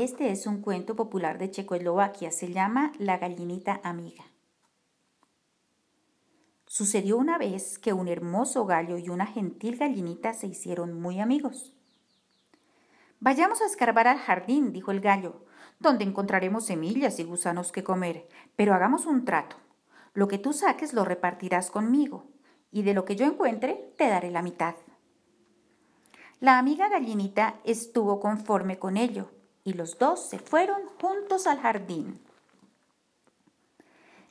Este es un cuento popular de Checoslovaquia. Se llama La gallinita amiga. Sucedió una vez que un hermoso gallo y una gentil gallinita se hicieron muy amigos. Vayamos a escarbar al jardín, dijo el gallo, donde encontraremos semillas y gusanos que comer, pero hagamos un trato. Lo que tú saques lo repartirás conmigo, y de lo que yo encuentre te daré la mitad. La amiga gallinita estuvo conforme con ello, y los dos se fueron juntos al jardín.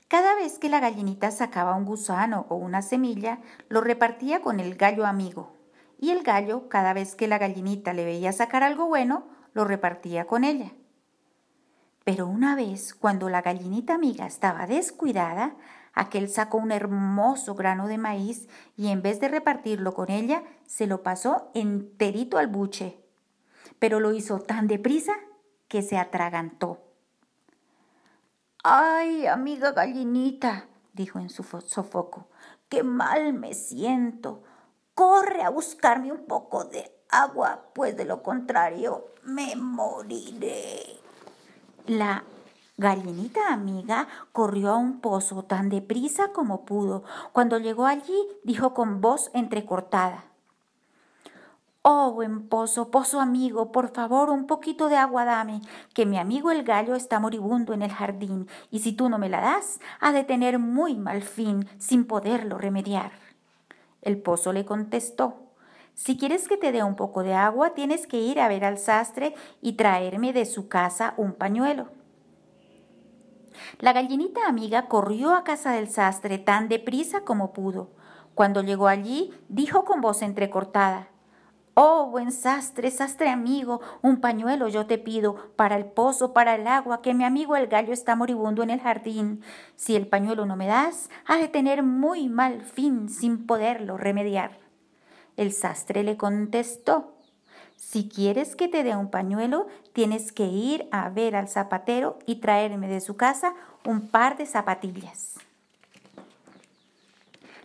Cada vez que la gallinita sacaba un gusano o una semilla, lo repartía con el gallo amigo, y el gallo, cada vez que la gallinita le veía sacar algo bueno, lo repartía con ella. Pero una vez, cuando la gallinita amiga estaba descuidada, aquel sacó un hermoso grano de maíz y en vez de repartirlo con ella, se lo pasó enterito al buche. Pero lo hizo tan deprisa que se atragantó. Ay, amiga gallinita, dijo en su sofoco, qué mal me siento. Corre a buscarme un poco de agua, pues de lo contrario me moriré. La gallinita amiga corrió a un pozo tan deprisa como pudo. Cuando llegó allí, dijo con voz entrecortada. Oh, buen pozo, pozo amigo, por favor, un poquito de agua dame, que mi amigo el gallo está moribundo en el jardín, y si tú no me la das, ha de tener muy mal fin, sin poderlo remediar. El pozo le contestó, si quieres que te dé un poco de agua, tienes que ir a ver al sastre y traerme de su casa un pañuelo. La gallinita amiga corrió a casa del sastre tan deprisa como pudo. Cuando llegó allí, dijo con voz entrecortada, Oh, buen sastre, sastre amigo, un pañuelo yo te pido para el pozo, para el agua, que mi amigo el gallo está moribundo en el jardín. Si el pañuelo no me das, ha de tener muy mal fin sin poderlo remediar. El sastre le contestó, si quieres que te dé un pañuelo, tienes que ir a ver al zapatero y traerme de su casa un par de zapatillas.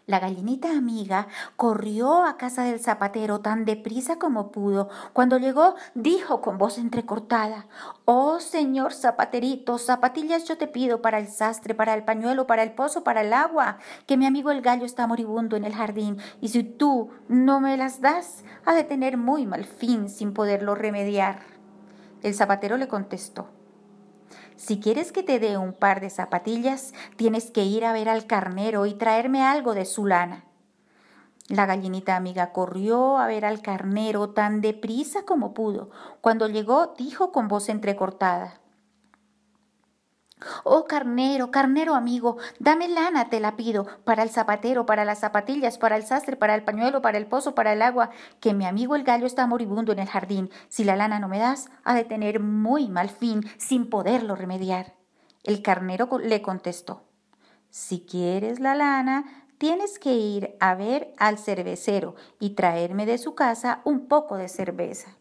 La gallinita amiga corrió a casa del zapatero tan deprisa como pudo. Cuando llegó, dijo con voz entrecortada, Oh señor zapaterito, zapatillas yo te pido para el sastre, para el pañuelo, para el pozo, para el agua, que mi amigo el gallo está moribundo en el jardín, y si tú no me las das, ha de tener muy mal fin sin poderlo remediar. El zapatero le contestó, si quieres que te dé un par de zapatillas, tienes que ir a ver al carnero y traerme algo de su lana. La gallinita amiga corrió a ver al carnero tan deprisa como pudo. Cuando llegó, dijo con voz entrecortada. Oh carnero, carnero amigo, dame lana, te la pido, para el zapatero, para las zapatillas, para el sastre, para el pañuelo, para el pozo, para el agua, que mi amigo el gallo está moribundo en el jardín. Si la lana no me das, ha de tener muy mal fin, sin poderlo remediar. El carnero le contestó, si quieres la lana, tienes que ir a ver al cervecero y traerme de su casa un poco de cerveza.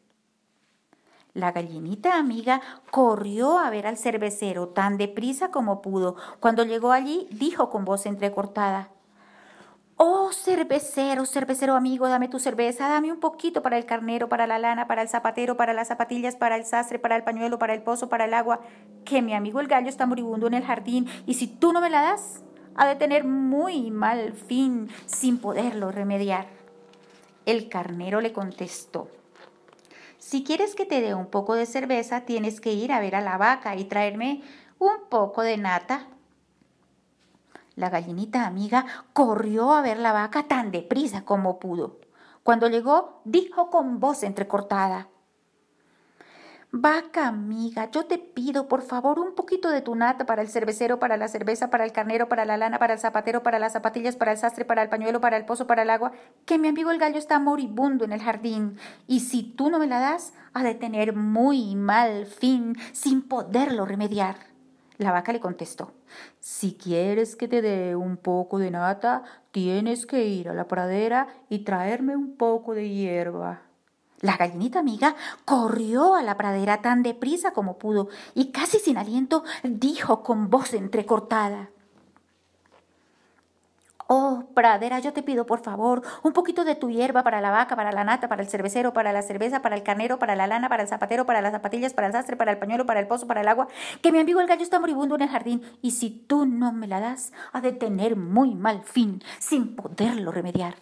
La gallinita amiga corrió a ver al cervecero tan deprisa como pudo. Cuando llegó allí, dijo con voz entrecortada, Oh, cervecero, cervecero amigo, dame tu cerveza, dame un poquito para el carnero, para la lana, para el zapatero, para las zapatillas, para el sastre, para el pañuelo, para el pozo, para el agua, que mi amigo el gallo está moribundo en el jardín, y si tú no me la das, ha de tener muy mal fin sin poderlo remediar. El carnero le contestó, si quieres que te dé un poco de cerveza, tienes que ir a ver a la vaca y traerme un poco de nata. La gallinita amiga corrió a ver la vaca tan deprisa como pudo. Cuando llegó, dijo con voz entrecortada, Vaca amiga, yo te pido por favor un poquito de tu nata para el cervecero, para la cerveza, para el carnero, para la lana, para el zapatero, para las zapatillas, para el sastre, para el pañuelo, para el pozo, para el agua, que mi amigo el gallo está moribundo en el jardín. Y si tú no me la das, ha de tener muy mal fin, sin poderlo remediar. La vaca le contestó, si quieres que te dé un poco de nata, tienes que ir a la pradera y traerme un poco de hierba. La gallinita amiga corrió a la pradera tan deprisa como pudo y casi sin aliento dijo con voz entrecortada. Oh, pradera, yo te pido por favor un poquito de tu hierba para la vaca, para la nata, para el cervecero, para la cerveza, para el carnero, para la lana, para el zapatero, para las zapatillas, para el sastre, para el pañuelo, para el pozo, para el agua, que mi amigo el gallo está moribundo en el jardín y si tú no me la das, ha de tener muy mal fin, sin poderlo remediar.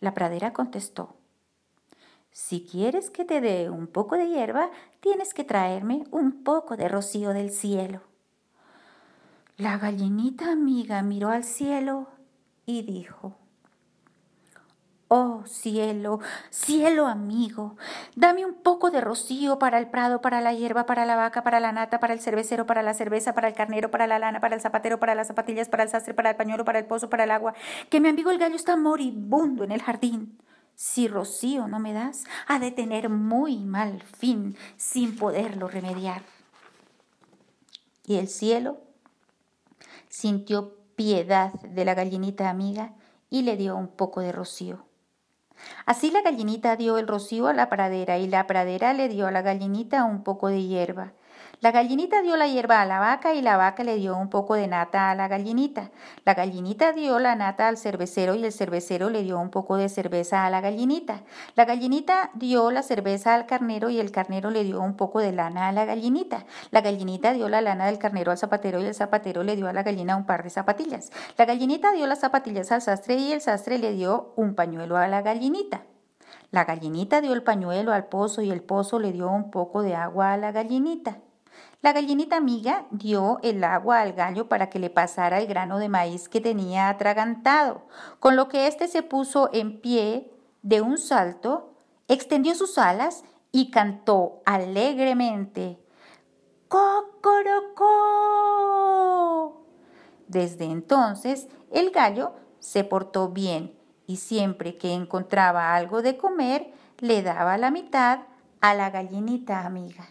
La pradera contestó, si quieres que te dé un poco de hierba, tienes que traerme un poco de rocío del cielo. La gallinita amiga miró al cielo y dijo, Oh cielo, cielo amigo, dame un poco de rocío para el prado, para la hierba, para la vaca, para la nata, para el cervecero, para la cerveza, para el carnero, para la lana, para el zapatero, para las zapatillas, para el sastre, para el pañuelo, para el pozo, para el agua, que mi amigo el gallo está moribundo en el jardín. Si rocío no me das, ha de tener muy mal fin sin poderlo remediar. Y el cielo sintió piedad de la gallinita amiga y le dio un poco de rocío. Así la gallinita dio el rocío a la pradera y la pradera le dio a la gallinita un poco de hierba. La gallinita dio la hierba a la vaca y la vaca le dio un poco de nata a la gallinita. La gallinita dio la nata al cervecero y el cervecero le dio un poco de cerveza a la gallinita. La gallinita dio la cerveza al carnero y el carnero le dio un poco de lana a la gallinita. La gallinita dio la lana del carnero al zapatero y el zapatero le dio a la gallina un par de zapatillas. La gallinita dio las zapatillas al sastre y el sastre le dio un pañuelo a la gallinita. La gallinita dio el pañuelo al pozo y el pozo le dio un poco de agua a la gallinita. La gallinita amiga dio el agua al gallo para que le pasara el grano de maíz que tenía atragantado, con lo que éste se puso en pie de un salto, extendió sus alas y cantó alegremente ¡Cocorocó! Desde entonces el gallo se portó bien y siempre que encontraba algo de comer le daba la mitad a la gallinita amiga.